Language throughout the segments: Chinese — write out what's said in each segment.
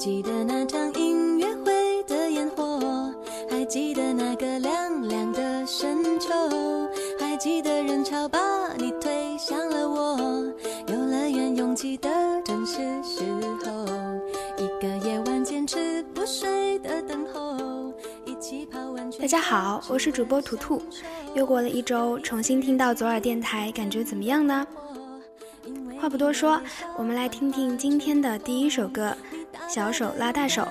记得那场音乐会的烟火，还记得那个凉凉的深秋，还记得人潮把你推向了我，游乐园拥挤的正是时候，一个夜晚坚持不睡的等候，一起泡温泉。大家好，我是主播图图，又过了一周，重新听到左耳电台，感觉怎么样呢？话不多说，我们来听听今天的第一首歌。小手拉大手，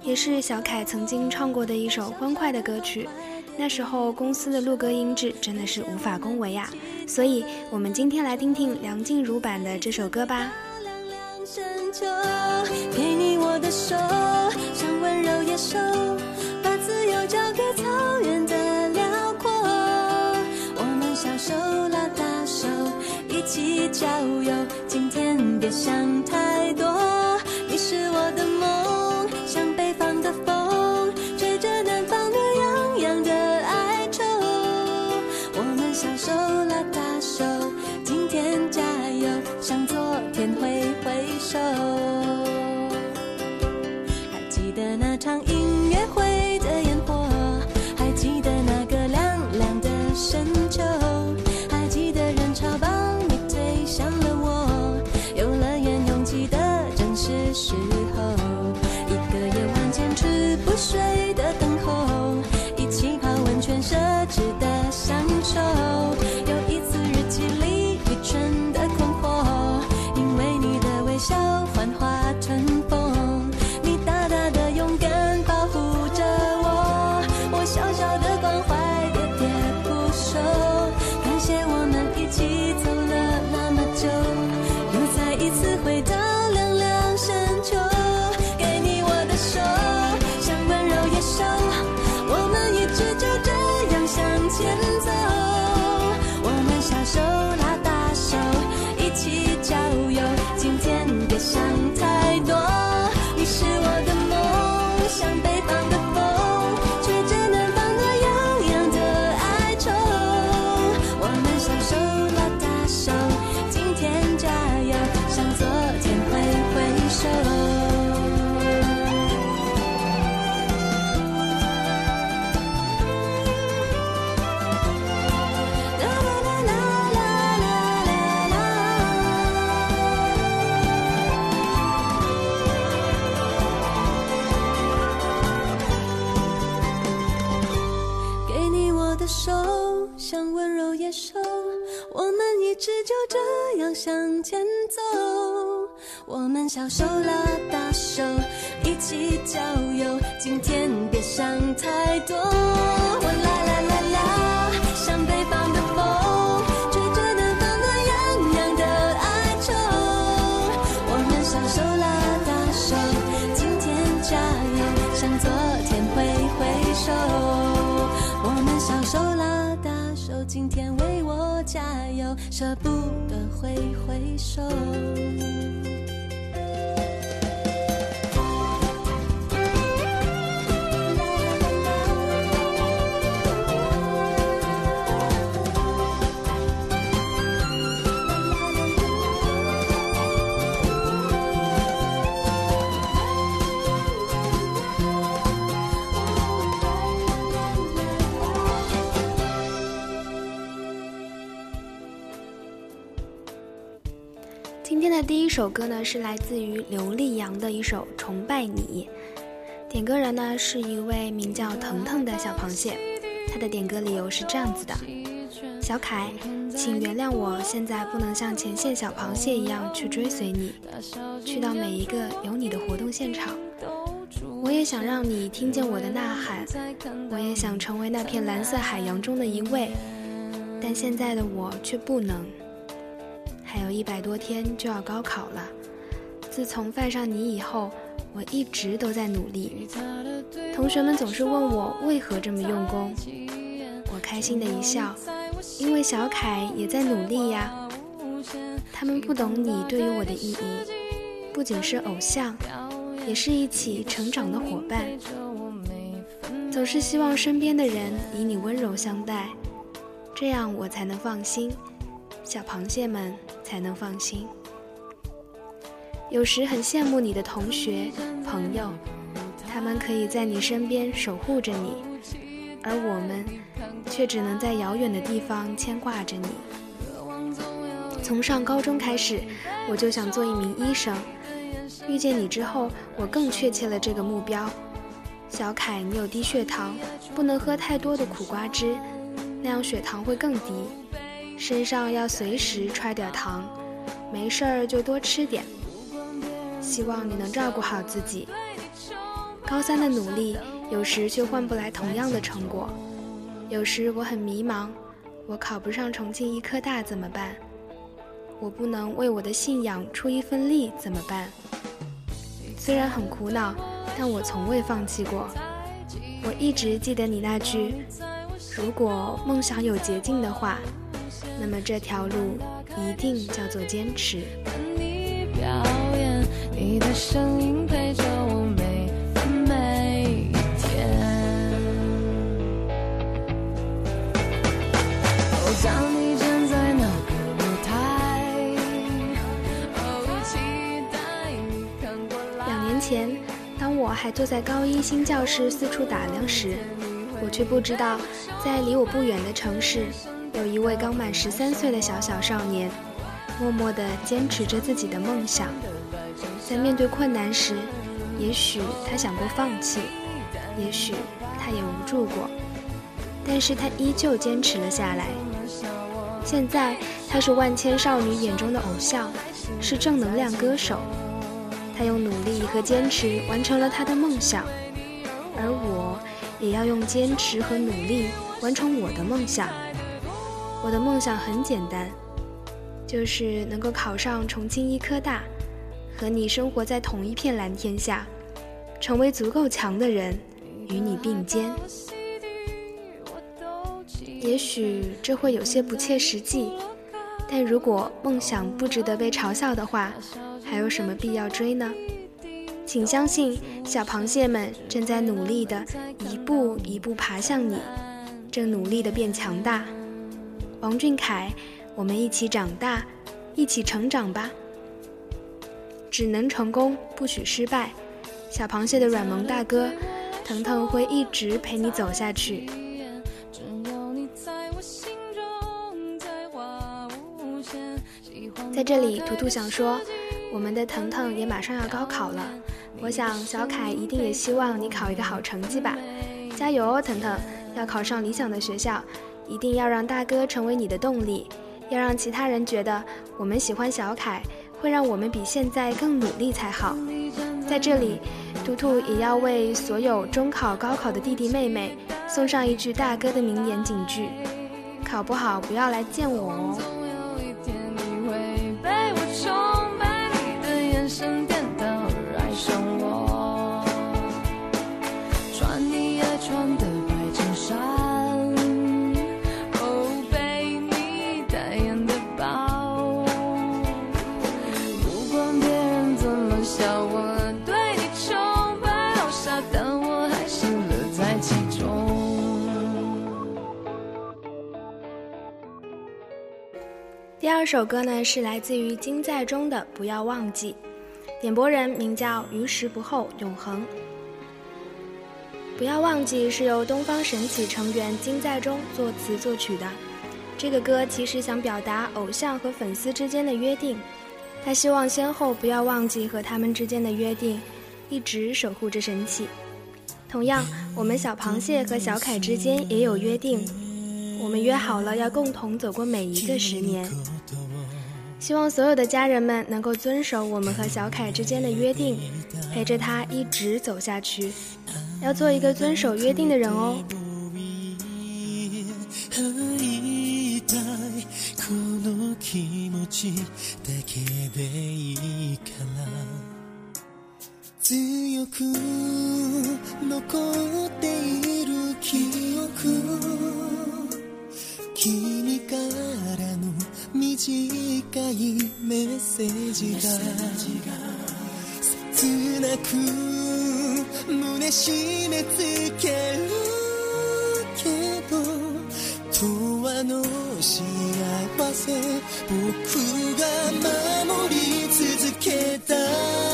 也是小凯曾经唱过的一首欢快的歌曲。那时候公司的录歌音质真的是无法恭维啊！所以，我们今天来听听梁静茹版的这首歌吧。给你我的手，像温柔野兽，把自由交给草原的辽阔。我们小手拉大手，一起郊游。今天别想太多。不睡的等舍不得。挥挥手。首歌呢是来自于刘力扬的一首《崇拜你》，点歌人呢是一位名叫腾腾的小螃蟹，他的点歌理由是这样子的：小凯，请原谅我现在不能像前线小螃蟹一样去追随你，去到每一个有你的活动现场。我也想让你听见我的呐喊，我也想成为那片蓝色海洋中的一位，但现在的我却不能。还有一百多天就要高考了。自从犯上你以后，我一直都在努力。同学们总是问我为何这么用功，我开心的一笑，因为小凯也在努力呀。他们不懂你对于我的意义，不仅是偶像，也是一起成长的伙伴。总是希望身边的人以你温柔相待，这样我才能放心。小螃蟹们。才能放心。有时很羡慕你的同学、朋友，他们可以在你身边守护着你，而我们却只能在遥远的地方牵挂着你。从上高中开始，我就想做一名医生。遇见你之后，我更确切了这个目标。小凯，你有低血糖，不能喝太多的苦瓜汁，那样血糖会更低。身上要随时揣点糖，没事儿就多吃点。希望你能照顾好自己。高三的努力，有时却换不来同样的成果。有时我很迷茫，我考不上重庆医科大怎么办？我不能为我的信仰出一份力怎么办？虽然很苦恼，但我从未放弃过。我一直记得你那句：“如果梦想有捷径的话，那么这条路一定叫做坚持。”两年前，当我还坐在高一新教室四处打量时，我却不知道，在离我不远的城市，有一位刚满十三岁的小小少年，默默地坚持着自己的梦想。在面对困难时，也许他想过放弃，也许他也无助过，但是他依旧坚持了下来。现在，他是万千少女眼中的偶像，是正能量歌手。他用努力和坚持完成了他的梦想，而我也要用坚持和努力完成我的梦想。我的梦想很简单，就是能够考上重庆医科大，和你生活在同一片蓝天下，成为足够强的人，与你并肩。也许这会有些不切实际，但如果梦想不值得被嘲笑的话。还有什么必要追呢？请相信，小螃蟹们正在努力的一步一步爬向你，正努力的变强大。王俊凯，我们一起长大，一起成长吧。只能成功，不许失败。小螃蟹的软萌大哥，腾腾会一直陪你走下去。在这里，图图想说。我们的腾腾也马上要高考了，我想小凯一定也希望你考一个好成绩吧，加油哦，腾腾，要考上理想的学校，一定要让大哥成为你的动力，要让其他人觉得我们喜欢小凯，会让我们比现在更努力才好。在这里，图图也要为所有中考、高考的弟弟妹妹送上一句大哥的名言警句：考不好不要来见我哦。二首歌呢是来自于金在中的《不要忘记》，点播人名叫于时不候永恒。《不要忘记》是由东方神起成员金在中作词作曲的。这个歌其实想表达偶像和粉丝之间的约定，他希望先后不要忘记和他们之间的约定，一直守护着神起。同样，我们小螃蟹和小凯之间也有约定，我们约好了要共同走过每一个十年。希望所有的家人们能够遵守我们和小凯之间的约定，陪着他一直走下去。要做一个遵守约定的人哦。君からの短いメッセージが切なく胸締め付けるけど永遠の幸せ僕が守り続けた。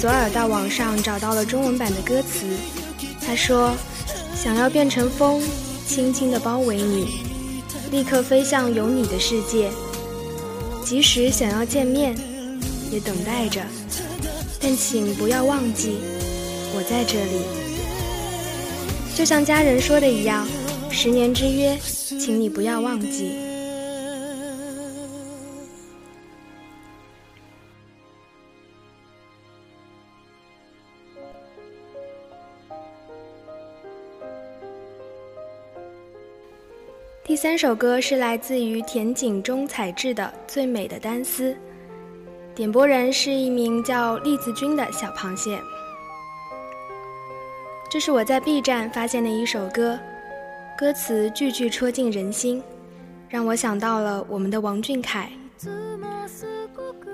る左耳到网上找到了中文版的歌词，他说：“想要变成风，轻轻地包围你，立刻飞向有你的世界。即使想要见面，也等待着，但请不要忘记，我在这里。就像家人说的一样，十年之约，请你不要忘记。”第三首歌是来自于田井中彩智的《最美的单丝》，点播人是一名叫栗子君的小螃蟹。这是我在 B 站发现的一首歌，歌词句句戳进人心，让我想到了我们的王俊凯。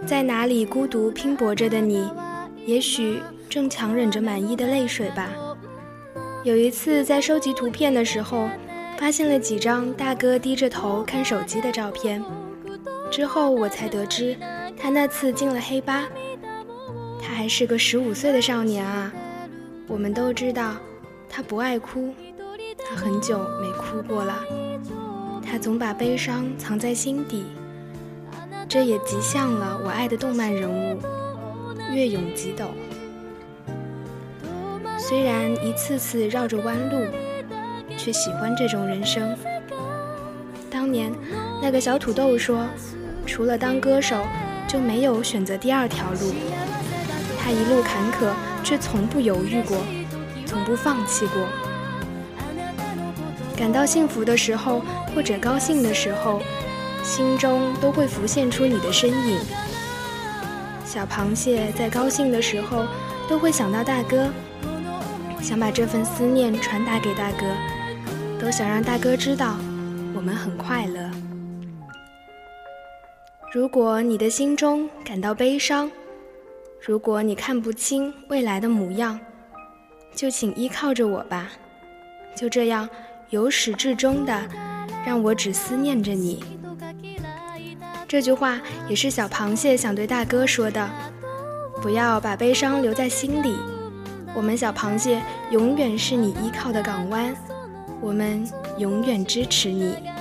在哪里孤独拼搏着的你，也许正强忍着满意的泪水吧。有一次在收集图片的时候。发现了几张大哥低着头看手机的照片，之后我才得知，他那次进了黑吧。他还是个十五岁的少年啊！我们都知道，他不爱哭，他很久没哭过了。他总把悲伤藏在心底，这也极像了我爱的动漫人物月永吉斗。虽然一次次绕着弯路。却喜欢这种人生。当年那个小土豆说，除了当歌手，就没有选择第二条路。他一路坎坷，却从不犹豫过，从不放弃过。感到幸福的时候，或者高兴的时候，心中都会浮现出你的身影。小螃蟹在高兴的时候，都会想到大哥，想把这份思念传达给大哥，都想让大哥知道我们很快乐。如果你的心中感到悲伤，如果你看不清未来的模样，就请依靠着我吧，就这样。由始至终的，让我只思念着你。这句话也是小螃蟹想对大哥说的：不要把悲伤留在心里。我们小螃蟹永远是你依靠的港湾，我们永远支持你。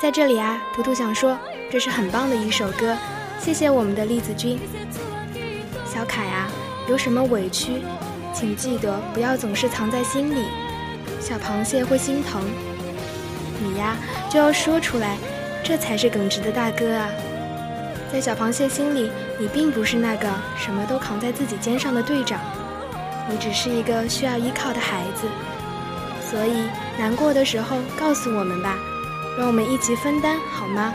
在这里啊，图图想说，这是很棒的一首歌，谢谢我们的栗子君。小凯啊，有什么委屈，请记得不要总是藏在心里，小螃蟹会心疼。你呀，就要说出来，这才是耿直的大哥啊。在小螃蟹心里，你并不是那个什么都扛在自己肩上的队长。你只是一个需要依靠的孩子，所以难过的时候告诉我们吧，让我们一起分担好吗？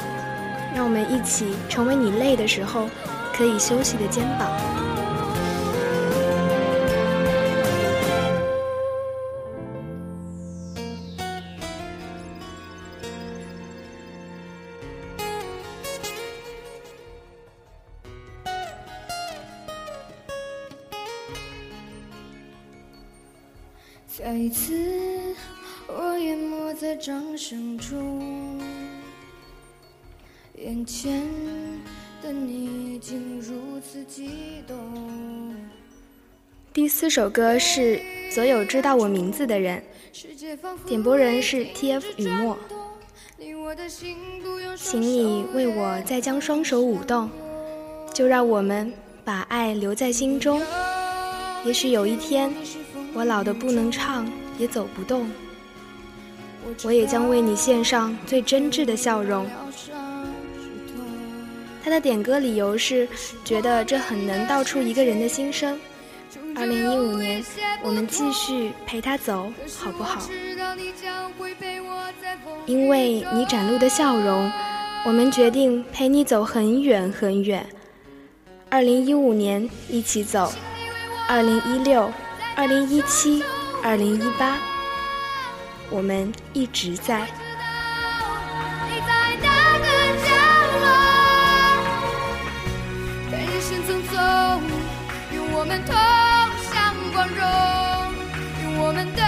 让我们一起成为你累的时候可以休息的肩膀。再一次，我淹没在掌声中，眼前的你竟如此激动。第四首歌是《所有知道我名字的人》，点播人是 TF 雨墨，请你为我再将双手舞动，就让我们把爱留在心中。也许有一天。我老的不能唱，也走不动，我也将为你献上最真挚的笑容。他的点歌理由是觉得这很能道出一个人的心声。二零一五年，我们继续陪他走，好不好？因为你展露的笑容，我们决定陪你走很远很远。二零一五年，一起走。二零一六。二零一七，二零一八，我们一直在。在人生匆匆，我们同向光荣，愿我们的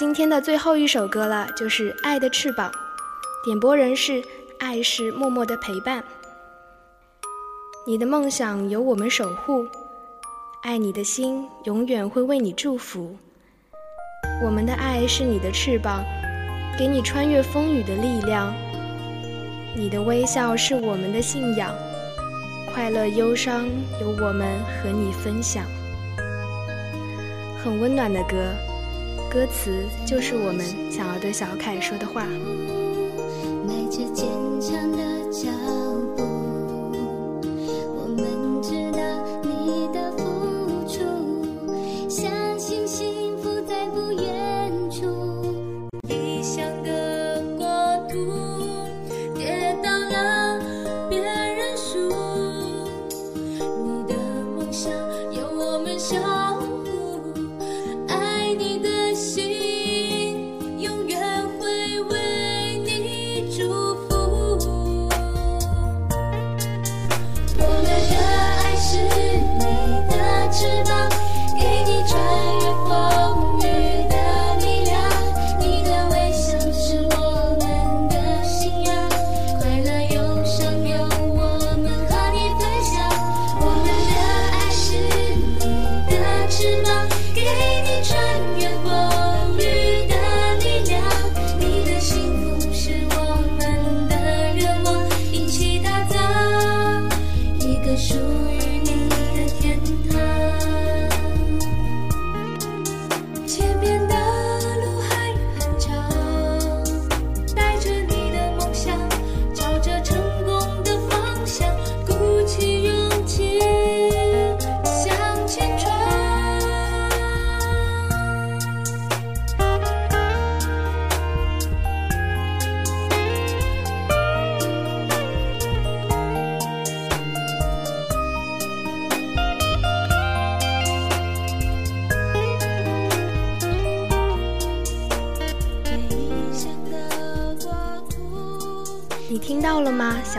今天的最后一首歌了，就是《爱的翅膀》，点播人是爱是默默的陪伴。你的梦想由我们守护，爱你的心永远会为你祝福。我们的爱是你的翅膀，给你穿越风雨的力量。你的微笑是我们的信仰，快乐忧伤由我们和你分享。很温暖的歌，歌词就是我们想要对小凯说的话。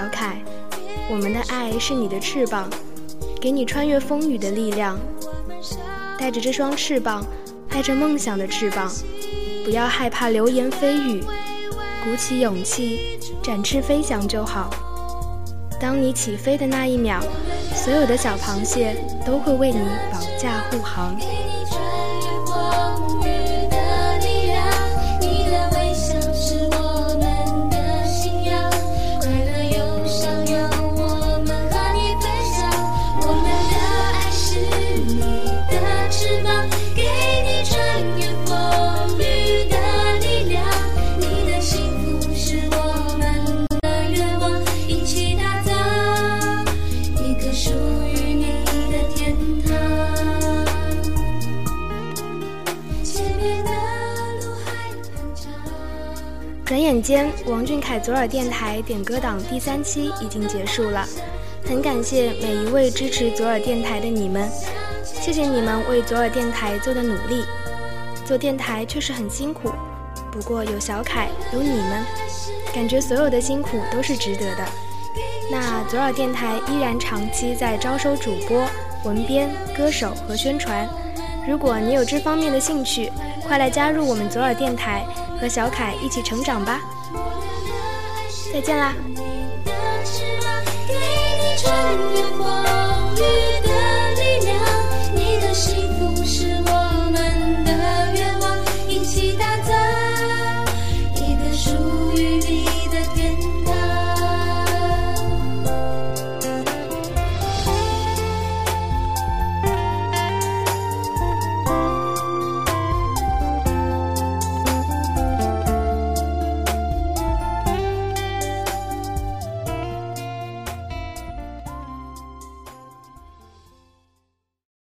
小凯？我们的爱是你的翅膀，给你穿越风雨的力量。带着这双翅膀，带着梦想的翅膀，不要害怕流言蜚语，鼓起勇气，展翅飞翔就好。当你起飞的那一秒，所有的小螃蟹都会为你保驾护航。凯左耳电台点歌档第三期已经结束了，很感谢每一位支持左耳电台的你们，谢谢你们为左耳电台做的努力。做电台确实很辛苦，不过有小凯，有你们，感觉所有的辛苦都是值得的。那左耳电台依然长期在招收主播、文编、歌手和宣传。如果你有这方面的兴趣，快来加入我们左耳电台，和小凯一起成长吧！再见啦。给你穿越风雨的